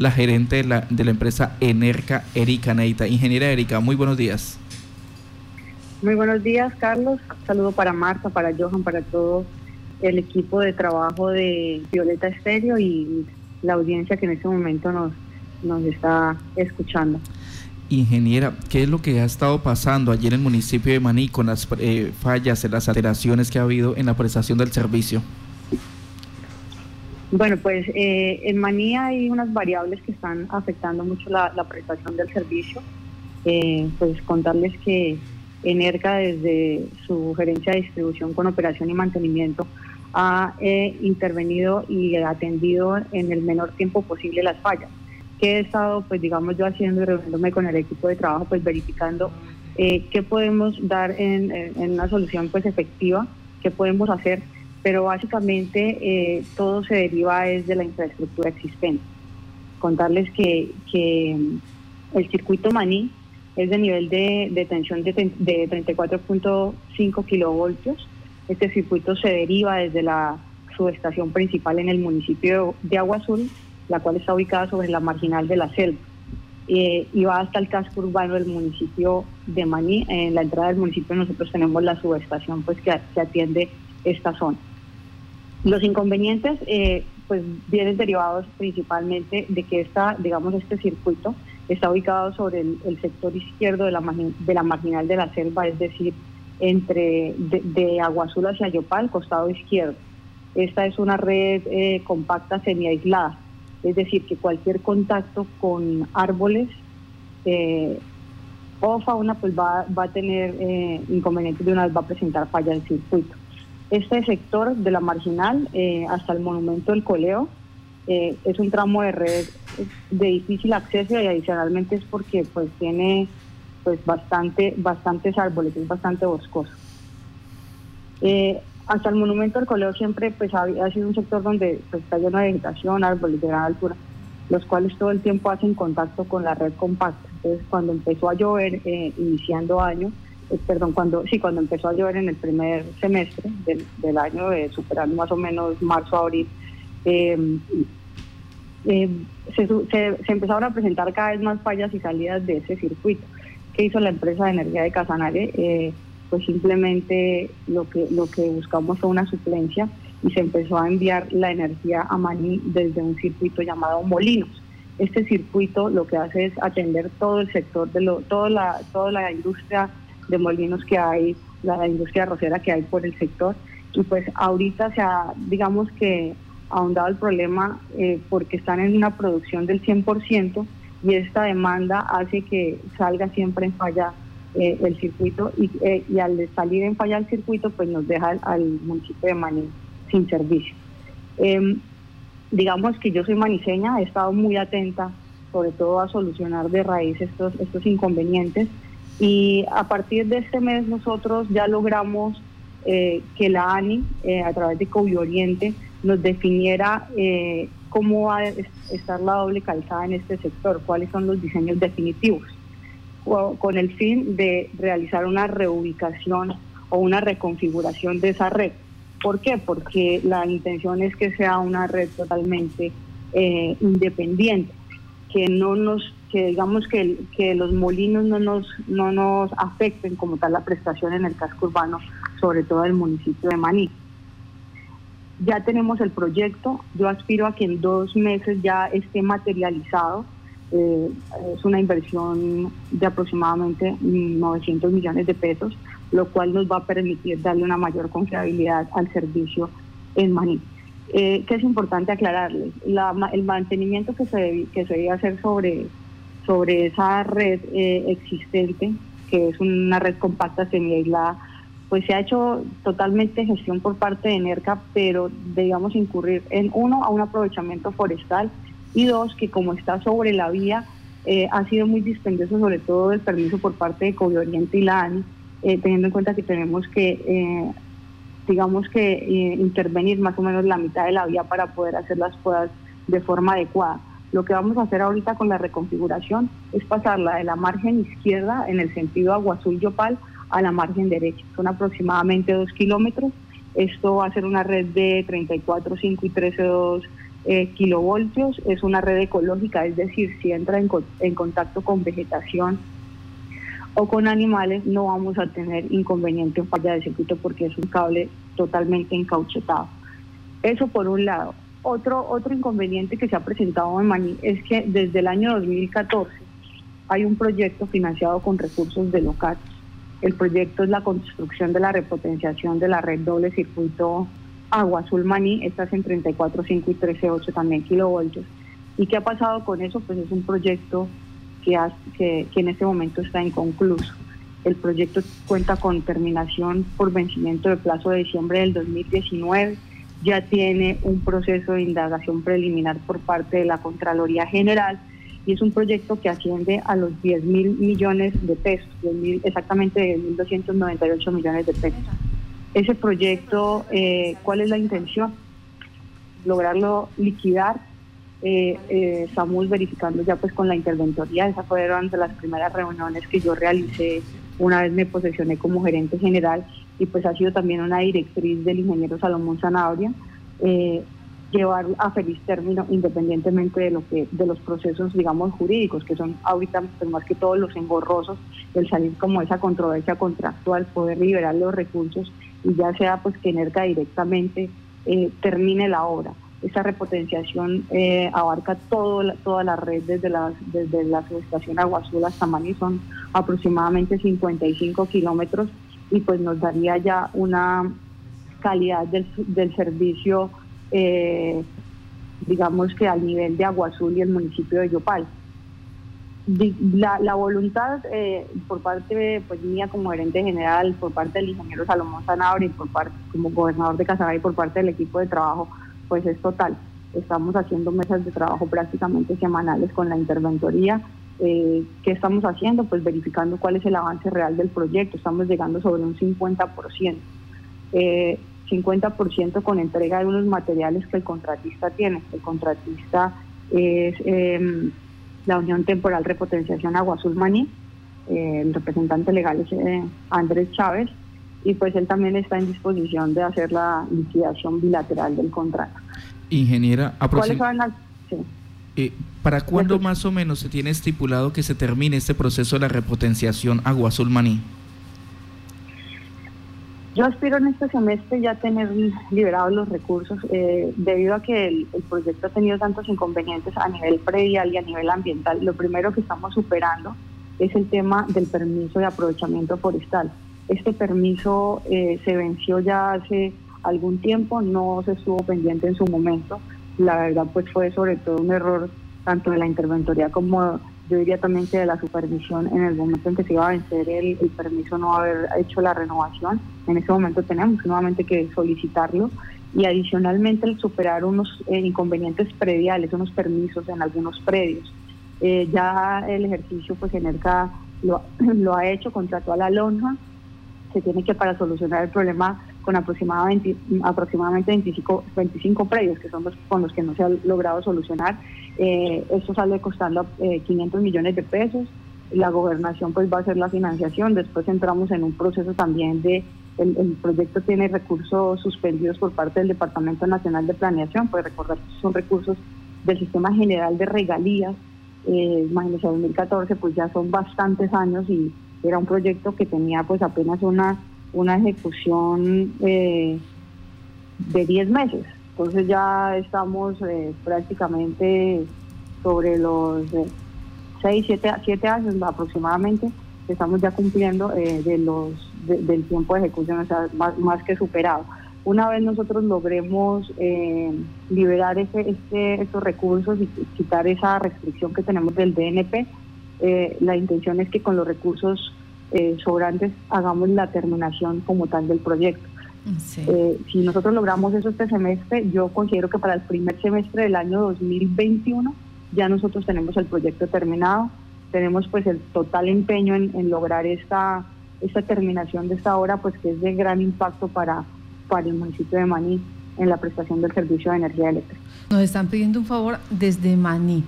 la gerente de la, de la empresa Enerca, Erika Neita. Ingeniera Erika, muy buenos días. Muy buenos días, Carlos. saludo para Marta, para Johan, para todo el equipo de trabajo de Violeta Estéreo y la audiencia que en este momento nos, nos está escuchando. Ingeniera, ¿qué es lo que ha estado pasando ayer en el municipio de Maní con las eh, fallas, las alteraciones que ha habido en la prestación del servicio? Bueno, pues eh, en Maní hay unas variables que están afectando mucho la, prestación del servicio. Eh, pues contarles que Enerca desde su gerencia de distribución con operación y mantenimiento ha intervenido y atendido en el menor tiempo posible las fallas que he estado, pues digamos, yo haciendo reuniéndome con el equipo de trabajo, pues verificando eh, qué podemos dar en, una solución pues efectiva, qué podemos hacer, pero básicamente eh, todo se deriva desde la infraestructura existente. Contarles que, que el circuito Maní es de nivel de, tensión de, de 34.5 kilovoltios. Este circuito se deriva desde la subestación principal en el municipio de Agua Azul la cual está ubicada sobre la marginal de la selva. Eh, y va hasta el casco urbano del municipio de Maní. En la entrada del municipio nosotros tenemos la subestación pues que, atiende esta zona. Los inconvenientes eh, pues vienen derivados principalmente de que esta, digamos, este circuito está ubicado sobre el, sector izquierdo de la, de la marginal de la selva, es decir, entre de, de Agua Azul hacia Yopal, costado izquierdo. Esta es una red eh, compacta semi-aislada es decir, que cualquier contacto con árboles eh, o fauna pues va, a tener inconvenientes de una vez, va a presentar falla del circuito. Este sector de la marginal eh, hasta el monumento del Coleo es un tramo de red de difícil acceso y adicionalmente es porque pues tiene pues bastante bastantes árboles, es bastante boscoso hasta el monumento del Coleo siempre pues ha, sido un sector donde pues, está lleno de vegetación, árboles de gran altura, los cuales todo el tiempo hacen contacto con la red compacta. Entonces cuando empezó a llover, eh, iniciando año, eh, perdón, cuando sí, cuando empezó a llover en el primer semestre del, año, superando más o menos marzo, abril, em, em, se, se, empezaron a presentar cada vez más fallas y salidas de ese circuito. ¿Qué hizo la empresa de energía de Casanare? Eh, pues simplemente lo que, lo que buscamos fue una suplencia y se empezó a enviar la energía a Maní desde un circuito llamado Molinos. Este circuito lo que hace es atender todo el sector, de lo, toda, la, toda la industria de molinos que hay, la, industria rosera que hay por el sector. Y pues ahorita se ha, digamos que, ahondado el problema eh, porque están en una producción del 100% y esta demanda hace que salga siempre en falla eh, el circuito eh, y, al salir en falla el circuito pues nos deja al, municipio de Maní sin servicio. Em, digamos que yo soy maniseña, he estado muy atenta sobre todo a solucionar de raíz estos, estos inconvenientes y a partir de este mes nosotros ya logramos eh, que la ANI a través de Covi Oriente nos definiera cómo va a estar la doble calzada en este sector, cuáles son los diseños definitivos con el fin de realizar una reubicación o una reconfiguración de esa red. ¿Por qué? Porque la intención es que sea una red totalmente eh, independiente, que no nos, que digamos que, que los molinos no nos, no nos afecten como tal la prestación en el casco urbano, sobre todo el municipio de Maní. Ya tenemos el proyecto, yo aspiro a que en dos meses ya esté materializado eh, es una inversión de aproximadamente 900 millones de pesos, lo cual nos va a permitir darle una mayor confiabilidad al servicio en Maní. Eh, que es importante aclararles, el mantenimiento que se, que se debe hacer sobre, sobre esa red eh, existente, que es una red compacta semi-aislada, pues se ha hecho totalmente gestión por parte de NERCA, pero debíamos incurrir en uno a un aprovechamiento forestal y dos, que como está sobre la vía, eh, ha sido muy dispendioso, sobre todo el permiso por parte de COVID Oriente y la ANI, eh, teniendo en cuenta que tenemos que, digamos que, intervenir más o menos la mitad de la vía para poder hacer las podas de forma adecuada. Lo que vamos a hacer ahorita con la reconfiguración es pasarla de la margen izquierda en el sentido Agua Azul-Yopal a la margen derecha. Son aproximadamente dos kilómetros. Esto va a ser una red de 34, 5 y 13, 2 eh, kilovoltios, es una red ecológica, es decir, si entra en, en contacto con vegetación o con animales, no vamos a tener inconveniente en falla de circuito porque es un cable totalmente encauchetado. Eso por un lado. Otro, otro inconveniente que se ha presentado en Maní es que desde el año 2014 hay un proyecto financiado con recursos de local. El proyecto es la construcción de la repotenciación de la red doble circuito Agua Azul Maní, estás en 34.5 y 13.8 también kilovoltios. ¿Y qué ha pasado con eso? Pues es un proyecto que, que, que en este momento está inconcluso. El proyecto cuenta con terminación por vencimiento de plazo de diciembre del 2019 ya tiene un proceso de indagación preliminar por parte de la Contraloría General y es un proyecto que asciende a los 10 mil millones de pesos, 10 exactamente 1.298 millones de pesos. Ese proyecto, eh, ¿cuál es la intención? Lograrlo liquidar. Eh, eh, estamos verificando ya pues con la interventoría, esa fueron de las primeras reuniones que yo realicé una vez me posesioné como gerente general y pues ha sido también una directriz del ingeniero Salomón Zanabria, eh, llevar a feliz término independientemente de lo que de los procesos digamos jurídicos que son ahorita pues, más que todos los engorrosos el salir como esa controversia contractual poder liberar los recursos y ya sea pues que Energa directamente eh, termine la obra. Esa repotenciación eh, abarca todo, toda la red desde la, desde la subestación Agua Azul hasta Maní, son aproximadamente 55 kilómetros y pues nos daría ya una calidad del, del servicio, eh, digamos que al nivel de Agua Azul y el municipio de Yopal. La, la voluntad eh, por parte pues mía como gerente general, por parte del ingeniero Salomón Sanabria y por parte como gobernador de Casabay por parte del equipo de trabajo, pues es total. Estamos haciendo mesas de trabajo prácticamente semanales con la interventoría. Eh, ¿Qué estamos haciendo? Pues verificando cuál es el avance real del proyecto. Estamos llegando sobre un 50%. Eh, 50% con entrega de unos materiales que el contratista tiene. El contratista es em, la Unión Temporal Repotenciación Agua Azul Maní. Eh, el representante legal es eh, Andrés Chávez y pues él también está en disposición de hacer la liquidación bilateral del contrato. Ingeniera, eh, ¿para cuándo más o menos se tiene estipulado que se termine este proceso de la repotenciación Agua Azul Maní? Yo aspiro en este semestre ya tener liberados los recursos eh, debido a que el, el, proyecto ha tenido tantos inconvenientes a nivel predial y a nivel ambiental. Lo primero que estamos superando es el tema del permiso de aprovechamiento forestal. Este permiso eh, se venció ya hace algún tiempo, no se estuvo pendiente en su momento. La verdad, pues fue sobre todo un error tanto de la interventoría como yo diría también que de la supervisión en el momento en que se iba a vencer el, permiso no haber hecho la renovación. En ese momento tenemos nuevamente que solicitarlo y adicionalmente el superar unos eh, inconvenientes prediales, unos permisos en algunos predios. Eh, ya el ejercicio pues ENERCA lo, lo ha hecho, contrató a la lonja se tiene que para solucionar el problema con aproximadamente, aproximadamente 25, 25 predios, que son los con los que no se ha logrado solucionar. Eh, esto sale costando 500 eh, millones de pesos. La gobernación pues va a hacer la financiación. Después entramos en un proceso también de el, proyecto tiene recursos suspendidos por parte del Departamento Nacional de Planeación, pues recordar que son recursos del Sistema General de Regalías. Eh, imagínense, 2014 pues ya son bastantes años y era un proyecto que tenía pues apenas una, una ejecución eh, de 10 meses. Entonces ya estamos eh, prácticamente sobre los 6, 7, años aproximadamente, estamos ya cumpliendo eh, de los del tiempo de ejecución, o sea, más, más que superado. Una vez nosotros logremos liberar ese, este, estos recursos y quitar esa restricción que tenemos del DNP, la intención es que con los recursos eh, sobrantes hagamos la terminación como tal del proyecto. Eh, si nosotros logramos eso este semestre, yo considero que para el primer semestre del año 2021 ya nosotros tenemos el proyecto terminado, tenemos pues el total empeño en, lograr esta, esta terminación de esta obra, pues que es de gran impacto para, para el municipio de Maní en la prestación del servicio de energía eléctrica. Nos están pidiendo un favor desde Maní.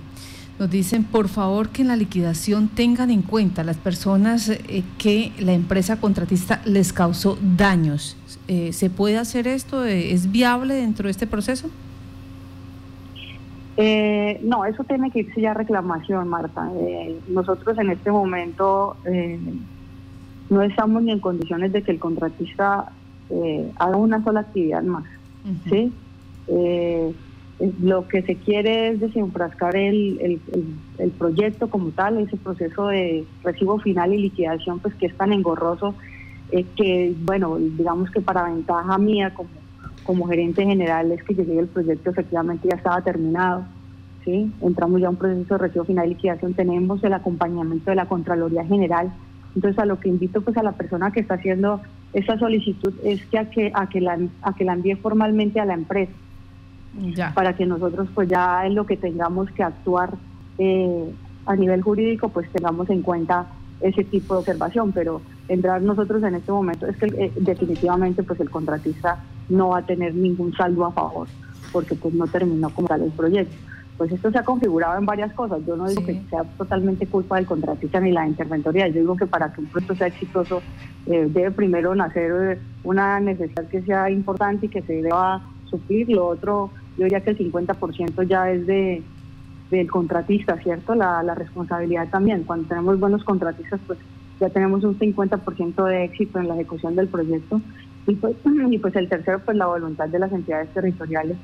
Nos dicen, por favor, que en la liquidación tengan en cuenta las personas eh, que la empresa contratista les causó daños. Eh, ¿Se puede hacer esto? ¿Es viable dentro de este proceso? Eh, no, eso tiene que irse ya a reclamación, Marta. Eh, nosotros en este momento eh, no estamos ni en condiciones de que el contratista haga una sola actividad más. ¿sí? Lo que se quiere es desenfrascar el, el, proyecto como tal, ese proceso de recibo final y liquidación, pues que es tan engorroso que, bueno, digamos que para ventaja mía como como gerente general es que llegué el proyecto efectivamente ya estaba terminado. ¿sí? Entramos ya a un proceso de recibo final y liquidación, tenemos el acompañamiento de la Contraloría General. Entonces a lo que invito pues a la persona que está haciendo esta solicitud es que a que, a que, a que la envíe formalmente a la empresa. Ya. Para que nosotros pues ya en lo que tengamos que actuar eh, a nivel jurídico pues tengamos en cuenta ese tipo de observación, pero entrar nosotros en este momento es que eh, definitivamente pues el contratista no va a tener ningún saldo a favor porque pues no terminó como tal el proyecto. Pues esto se ha configurado en varias cosas. Yo no digo que sea totalmente culpa del contratista ni la interventoría. Yo digo que para que un proyecto sea exitoso eh, debe primero nacer una necesidad que sea importante y que se deba suplir. Lo otro, yo diría que el 50% ya es de del contratista, ¿cierto? La, la responsabilidad también. Cuando tenemos buenos contratistas, pues ya tenemos un 50% de éxito en la ejecución del proyecto. Y pues, y pues el tercero, pues la voluntad de las entidades territoriales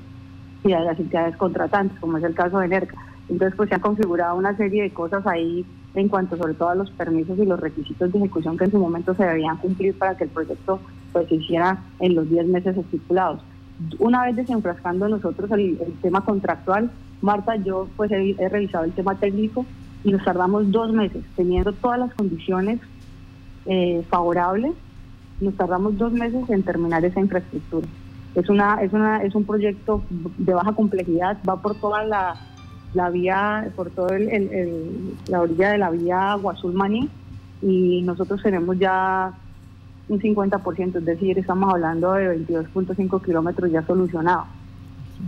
y de las entidades contratantes, como es el caso de NERCA. Entonces, pues se ha configurado una serie de cosas ahí en cuanto sobre todo a los permisos y los requisitos de ejecución que en su momento se debían cumplir para que el proyecto pues se hiciera en los 10 meses estipulados. Una vez desenfrascando nosotros el, tema contractual, Marta, yo pues he, revisado el tema técnico y nos tardamos dos meses teniendo todas las condiciones eh, favorables, nos tardamos dos meses en terminar esa infraestructura. Es una, es una, es un proyecto de baja complejidad, va por toda la, la vía, por toda el, la orilla de la vía Guazul-Maní y nosotros tenemos ya un 50%, es decir, estamos hablando de 22.5 kilómetros ya solucionados.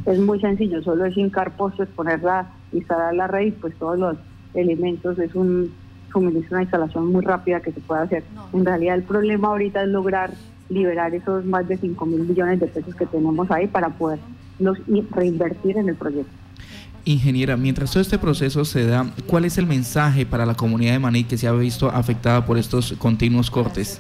Es muy sencillo, solo es hincar postes, ponerla, instalar la red y pues todos los elementos, es un suministro, una instalación muy rápida que se puede hacer. En realidad el problema ahorita es lograr liberar esos más de 5 mil millones de pesos que tenemos ahí para poder los reinvertir en el proyecto. Ingeniera, mientras todo este proceso se da, ¿cuál es el mensaje para la comunidad de Maní que se ha visto afectada por estos continuos cortes?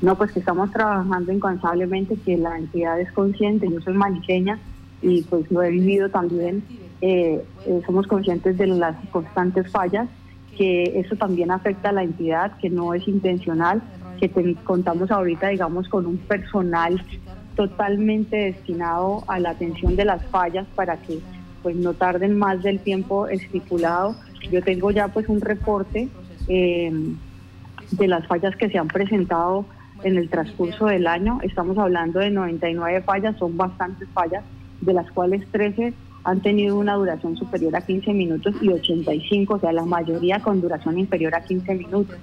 No, pues que estamos trabajando incansablemente, que la entidad es consciente, yo soy maniqueña y pues lo he vivido también, eh, eh, somos conscientes de las constantes fallas, que eso también afecta a la entidad, que no es intencional, que contamos ahorita, digamos, con un personal totalmente destinado a la atención de las fallas para que pues no tarden más del tiempo estipulado. Yo tengo ya pues un reporte eh, de las fallas que se han presentado en el transcurso del año. Estamos hablando de 99 fallas, son bastantes fallas, de las cuales 13 han tenido una duración superior a 15 minutos y 85, o sea, la mayoría con duración inferior a 15 minutos.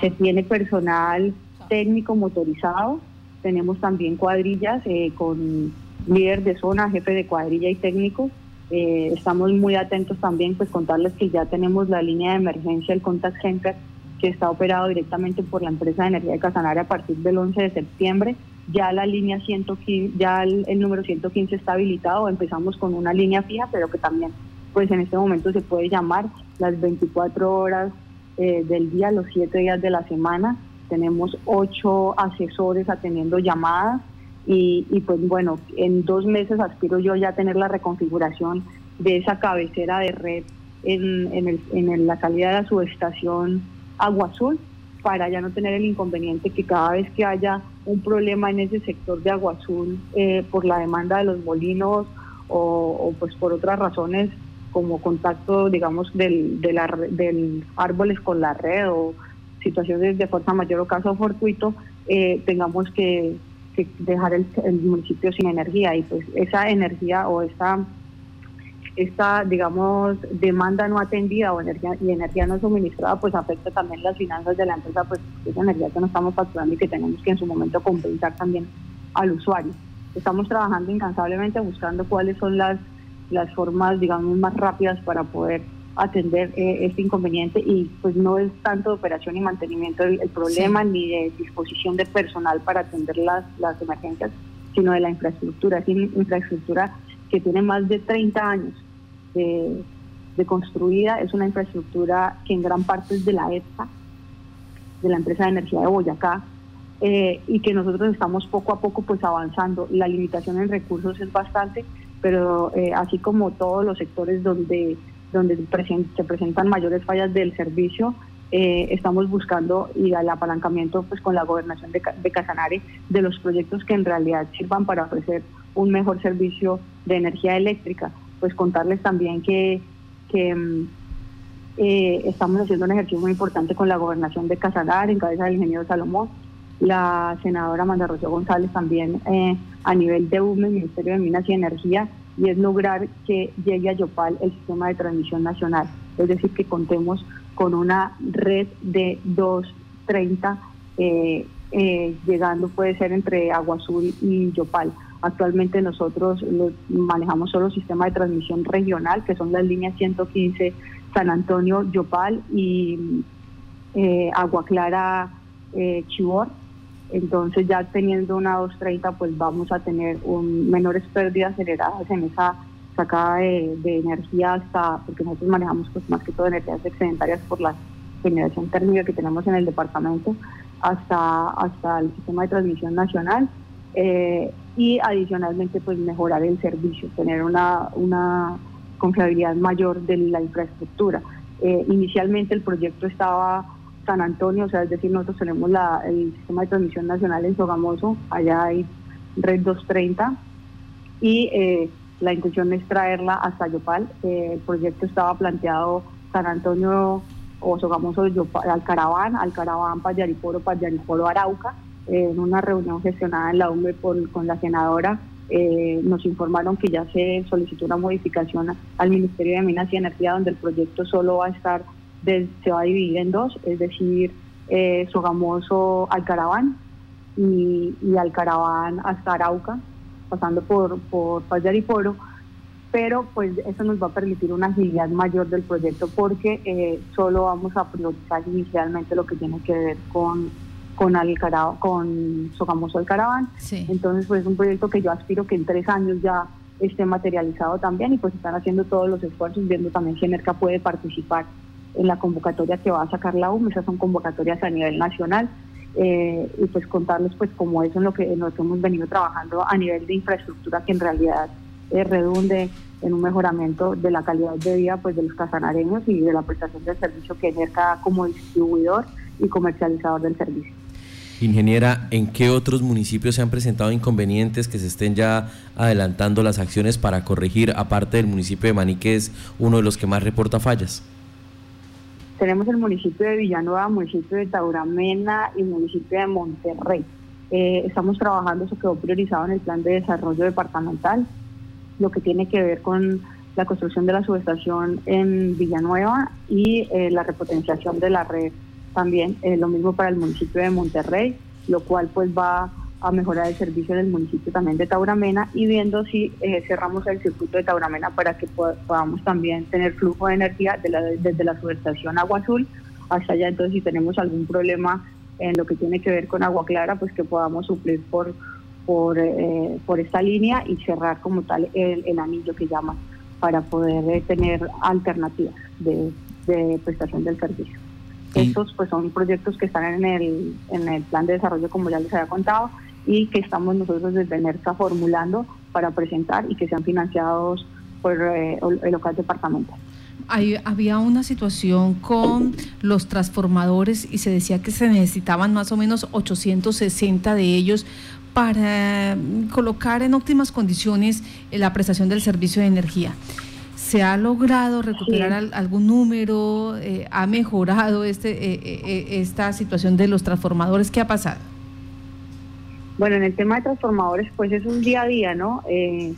Se tiene personal técnico motorizado, tenemos también cuadrillas eh, con líder de zona, jefe de cuadrilla y técnico. Eh, estamos muy atentos también, pues contarles que ya tenemos la línea de emergencia, el contact center, que está operado directamente por la empresa de energía de Casanare a partir del 11 de septiembre ya la línea 115, ya el, número 115 está habilitado, empezamos con una línea fija, pero que también pues en este momento se puede llamar las 24 horas eh, del día, los 7 días de la semana. Tenemos 8 asesores atendiendo llamadas y, pues bueno, en dos meses aspiro yo ya a tener la reconfiguración de esa cabecera de red en, en, el, en la salida de la subestación Agua Azul para ya no tener el inconveniente que cada vez que haya un problema en ese sector de Agua Azul eh, por la demanda de los molinos o, pues por otras razones como contacto, digamos, del, de la, del árboles con la red o situaciones de fuerza mayor o caso fortuito, eh, tengamos que, dejar el, el, municipio sin energía. Y pues esa energía o esa esta, digamos, demanda no atendida o energía y energía no suministrada, pues afecta también las finanzas de la empresa, pues esa energía que no estamos facturando y que tenemos que en su momento compensar también al usuario. Estamos trabajando incansablemente buscando cuáles son las, las formas, digamos, más rápidas para poder atender eh, este inconveniente y pues no es tanto de operación y mantenimiento el, problema ni de disposición de personal para atender las, las emergencias, sino de la infraestructura. Es infraestructura que tiene más de 30 años de, construida, es una infraestructura que en gran parte es de la EPSA, de la empresa de energía de Boyacá, eh, y que nosotros estamos poco a poco pues avanzando. La limitación en recursos es bastante, pero eh, así como todos los sectores donde, donde se presentan mayores fallas del servicio, eh, estamos buscando y el apalancamiento pues con la gobernación de, de Casanare de los proyectos que en realidad sirvan para ofrecer un mejor servicio de energía eléctrica. Pues contarles también que, mm, eh, estamos haciendo un ejercicio muy importante con la gobernación de Casanare en cabeza del ingeniero Salomón, la senadora Amanda Rocío González también eh, a nivel de UME, Ministerio de Minas y Energía, y es lograr que llegue a Yopal el sistema de transmisión nacional, es decir, que contemos con una red de 230 eh, llegando puede ser entre Agua y Yopal. Actualmente nosotros manejamos solo sistema de transmisión regional, que son las líneas 115 San Antonio, Yopal y eh, Agua Clara, eh, Chibor. Entonces ya teniendo una 230, pues vamos a tener un, menores pérdidas generadas en esa sacada de, energía hasta, porque nosotros manejamos pues más que todo energías excedentarias por la generación térmica que tenemos en el departamento, hasta, hasta el sistema de transmisión nacional eh, y adicionalmente pues mejorar el servicio, tener una, una confiabilidad mayor de la infraestructura. Eh, inicialmente el proyecto estaba San Antonio, o sea, es decir, nosotros tenemos la, el sistema de transmisión nacional en Sogamoso, allá hay red 230 y eh, la intención es traerla hasta Yopal. Eh, el proyecto estaba planteado San Antonio o Sogamoso Alcaraván, Alcaraván, Payariporo, Payariporo, Arauca. Eh, en una reunión gestionada en la UME con la senadora, eh, nos informaron que ya se solicitó una modificación al Ministerio de Minas y Energía, donde el proyecto solo va a estar, se va a dividir en dos, es decir, Sogamoso Alcaraván y, y Alcaraván hasta Arauca pasando por, por Payariporo, pero pues eso nos va a permitir una agilidad mayor del proyecto porque eh, solo vamos a priorizar inicialmente lo que tiene que ver con con Alcarao, con Sogamoso Alcaraván. Entonces, pues es un proyecto que yo aspiro que en tres años ya esté materializado también y pues están haciendo todos los esfuerzos, viendo también si NERCA puede participar en la convocatoria que va a sacar la UM, esas son convocatorias a nivel nacional eh, y pues contarles pues como eso en lo que nosotros hemos venido trabajando a nivel de infraestructura que en realidad eh, redunde en un mejoramiento de la calidad de vida pues de los casanareños y de la prestación del servicio que NERCA como distribuidor y comercializador del servicio. Ingeniera, ¿en qué otros municipios se han presentado inconvenientes que se estén ya adelantando las acciones para corregir, aparte del municipio de Maní, es uno de los que más reporta fallas? Tenemos el municipio de Villanueva, municipio de Tauramena y municipio de Monterrey. Eh, estamos trabajando, eso quedó priorizado en el plan de desarrollo departamental, lo que tiene que ver con la construcción de la subestación en Villanueva y eh, la repotenciación de la red también, eh, lo mismo para el municipio de Monterrey, lo cual pues va a mejorar el servicio del municipio también de Tauramena y viendo si eh, cerramos el circuito de Tauramena para que podamos también tener flujo de energía desde la subestación Agua Azul hasta allá. Entonces, si tenemos algún problema en lo que tiene que ver con Agua Clara, pues que podamos suplir por, por, eh, por esta línea y cerrar como tal el, anillo que llama para poder tener alternativas de, prestación del servicio. Estos pues son proyectos que están en el, en el plan de desarrollo, como ya les había contado, y que estamos nosotros desde NERCA formulando para presentar y que sean financiados por eh, el local departamental. había una situación con los transformadores y se decía que se necesitaban más o menos 860 de ellos para colocar en óptimas condiciones la prestación del servicio de energía. ¿Se ha logrado recuperar algún número? Eh, ¿Ha mejorado este, eh, esta situación de los transformadores? ¿Qué ha pasado? Bueno, en el tema de transformadores, pues es un día a día, ¿no? Eh,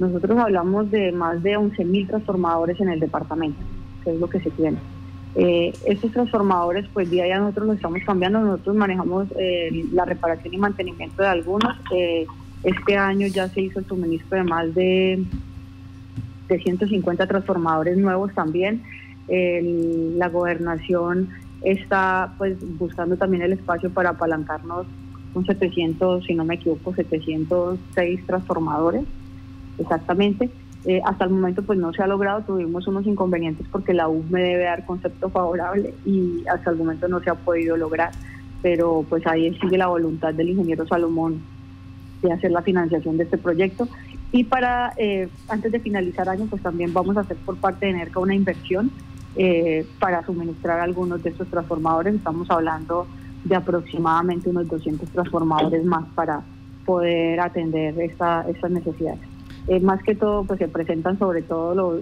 nosotros hablamos de más de 11.000 transformadores en el departamento, que es lo que se tiene. Eh, estos transformadores, pues día a día nosotros los estamos cambiando, nosotros manejamos eh, la reparación y mantenimiento de algunos. este año ya se hizo el suministro de más de, de 150 transformadores nuevos también. la gobernación está pues buscando también el espacio para apalancarnos con 700, si no me equivoco, 706 transformadores. exactamente. Eh, hasta el momento pues no se ha logrado, tuvimos unos inconvenientes porque la U me debe dar concepto favorable y hasta el momento no se ha podido lograr, pero pues ahí sigue la voluntad del ingeniero Salomón de hacer la financiación de este proyecto. Y para, eh, antes de finalizar año, pues también vamos a hacer por parte de NERCA una inversión eh, para suministrar algunos de estos transformadores. Estamos hablando de aproximadamente unos 200 transformadores más para poder atender esta, estas necesidades. Eh, más que todo, pues se presentan sobre todo, los,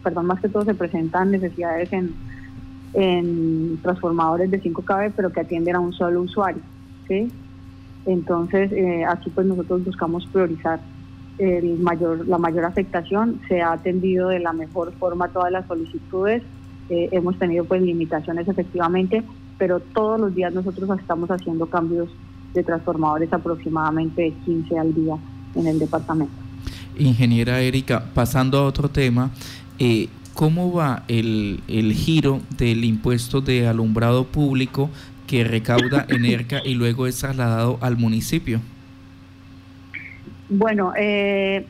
perdón, más que todo se presentan necesidades en, transformadores de 5 kV, pero que atienden a un solo usuario. Entonces, aquí pues nosotros buscamos priorizar el mayor, la mayor afectación, se ha atendido de la mejor forma todas las solicitudes, hemos tenido pues limitaciones efectivamente, pero todos los días nosotros estamos haciendo cambios de transformadores aproximadamente 15 al día en el departamento. Ingeniera Erika, pasando a otro tema, eh, ¿cómo va el, el giro del impuesto de alumbrado público que recauda ENERCA y luego es trasladado al municipio? Bueno, eh,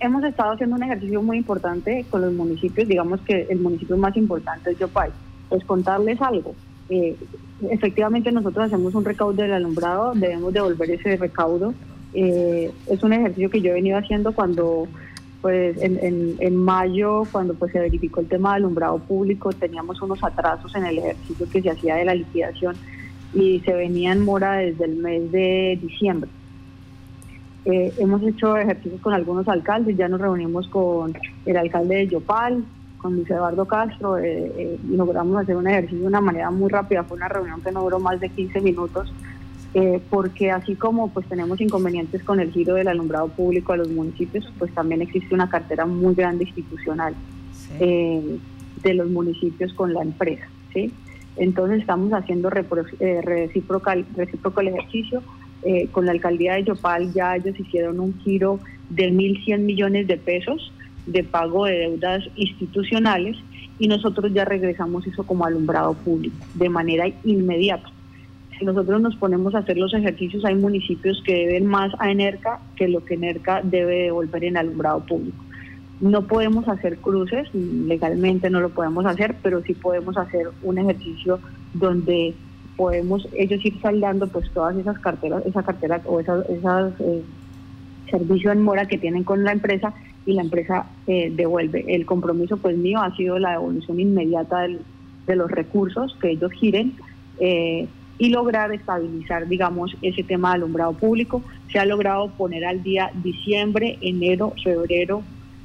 hemos estado haciendo un ejercicio muy importante con los municipios, digamos que el municipio más importante es Yopal. Pues contarles algo, eh, efectivamente nosotros hacemos un recaudo del alumbrado, debemos devolver ese recaudo. Eh, es un ejercicio que yo he venido haciendo cuando, pues en, en, mayo, cuando pues se verificó el tema del alumbrado público, teníamos unos atrasos en el ejercicio que se hacía de la liquidación y se venía en mora desde el mes de diciembre. Eh, hemos hecho ejercicios con algunos alcaldes, ya nos reunimos con el alcalde de Yopal, con Luis Eduardo Castro, eh, eh, logramos hacer un ejercicio de una manera muy rápida, fue una reunión que no duró más de 15 minutos, eh, porque así como pues tenemos inconvenientes con el giro del alumbrado público a los municipios, pues también existe una cartera muy grande institucional de los municipios con la empresa, ¿sí? Entonces estamos haciendo recíproco el ejercicio. Con la alcaldía de Yopal ya ellos hicieron un giro de 1.100 millones de pesos de pago de deudas institucionales y nosotros ya regresamos eso como alumbrado público de manera inmediata. Si nosotros nos ponemos a hacer los ejercicios, hay municipios que deben más a ENERCA que lo que ENERCA debe devolver en alumbrado público. No podemos hacer cruces, legalmente no lo podemos hacer, pero sí podemos hacer un ejercicio donde podemos ellos ir saldando pues todas esas carteras, esa cartera o esas, esas eh, servicios en mora que tienen con la empresa y la empresa eh, devuelve. El compromiso pues mío ha sido la devolución inmediata de los recursos que ellos giren eh, y lograr estabilizar, digamos, ese tema de alumbrado público. Se ha logrado poner al día diciembre, enero, febrero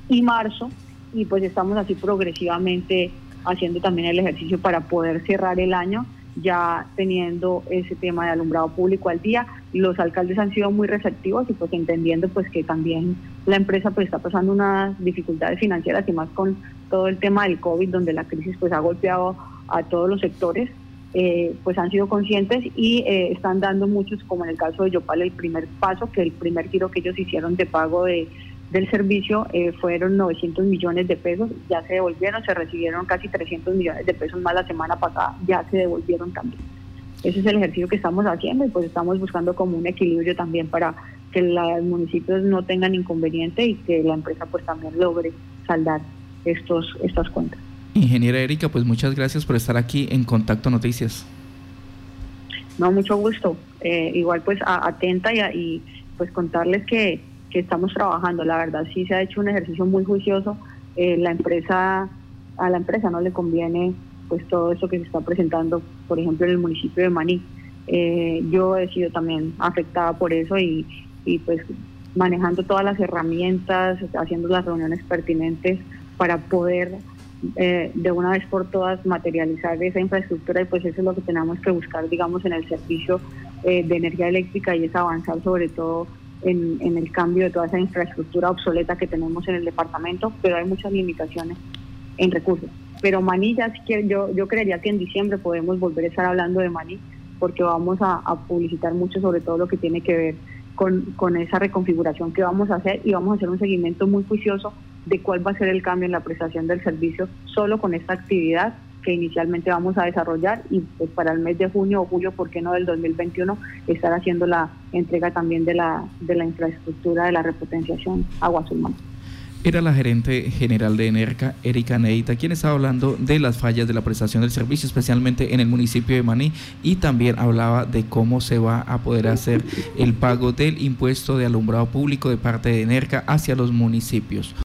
y marzo y pues estamos así progresivamente haciendo también el ejercicio para poder cerrar el año ya teniendo ese tema de alumbrado público al día. Los alcaldes han sido muy receptivos y pues entendiendo pues que también la empresa pues está pasando unas dificultades financieras y más con todo el tema del COVID donde la crisis pues ha golpeado a todos los sectores. Eh, pues han sido conscientes y eh, están dando muchos, como en el caso de Yopal, el primer paso, que el primer giro que ellos hicieron de pago de del servicio eh, fueron 900 millones de pesos, ya se devolvieron, se recibieron casi 300 millones de pesos más la semana pasada, ya se devolvieron también. Ese es el ejercicio que estamos haciendo y pues estamos buscando como un equilibrio también para que los municipios no tengan inconveniente y que la empresa pues también logre saldar estos estas cuentas. Ingeniera Erika, pues muchas gracias por estar aquí en Contacto Noticias. No, mucho gusto. Eh, igual pues atenta y, y pues contarles que que estamos trabajando. La verdad sí se ha hecho un ejercicio muy juicioso. Eh, la empresa, a la empresa no le conviene pues todo eso que se está presentando, por ejemplo, en el municipio de Maní. Eh, yo he sido también afectada por eso y, y pues manejando todas las herramientas, haciendo las reuniones pertinentes para poder eh, de una vez por todas materializar esa infraestructura y pues eso es lo que tenemos que buscar, digamos, en el servicio de energía eléctrica y es avanzar sobre todo en, el cambio de toda esa infraestructura obsoleta que tenemos en el departamento, pero hay muchas limitaciones en recursos. Pero Maní, ya yo, yo creería que en diciembre podemos volver a estar hablando de Maní, porque vamos a, publicitar mucho sobre todo lo que tiene que ver con, con, esa reconfiguración que vamos a hacer y vamos a hacer un seguimiento muy juicioso de cuál va a ser el cambio en la prestación del servicio solo con esta actividad que inicialmente vamos a desarrollar y pues para el mes de junio o julio, ¿por qué no del 2021, estar haciendo la entrega también de la, de la infraestructura de la repotenciación agua sulmán era la gerente general de ENERCA, Erika Neita, quien estaba hablando de las fallas de la prestación del servicio, especialmente en el municipio de Maní, y también hablaba de cómo se va a poder hacer el pago del impuesto de alumbrado público de parte de ENERCA hacia los municipios.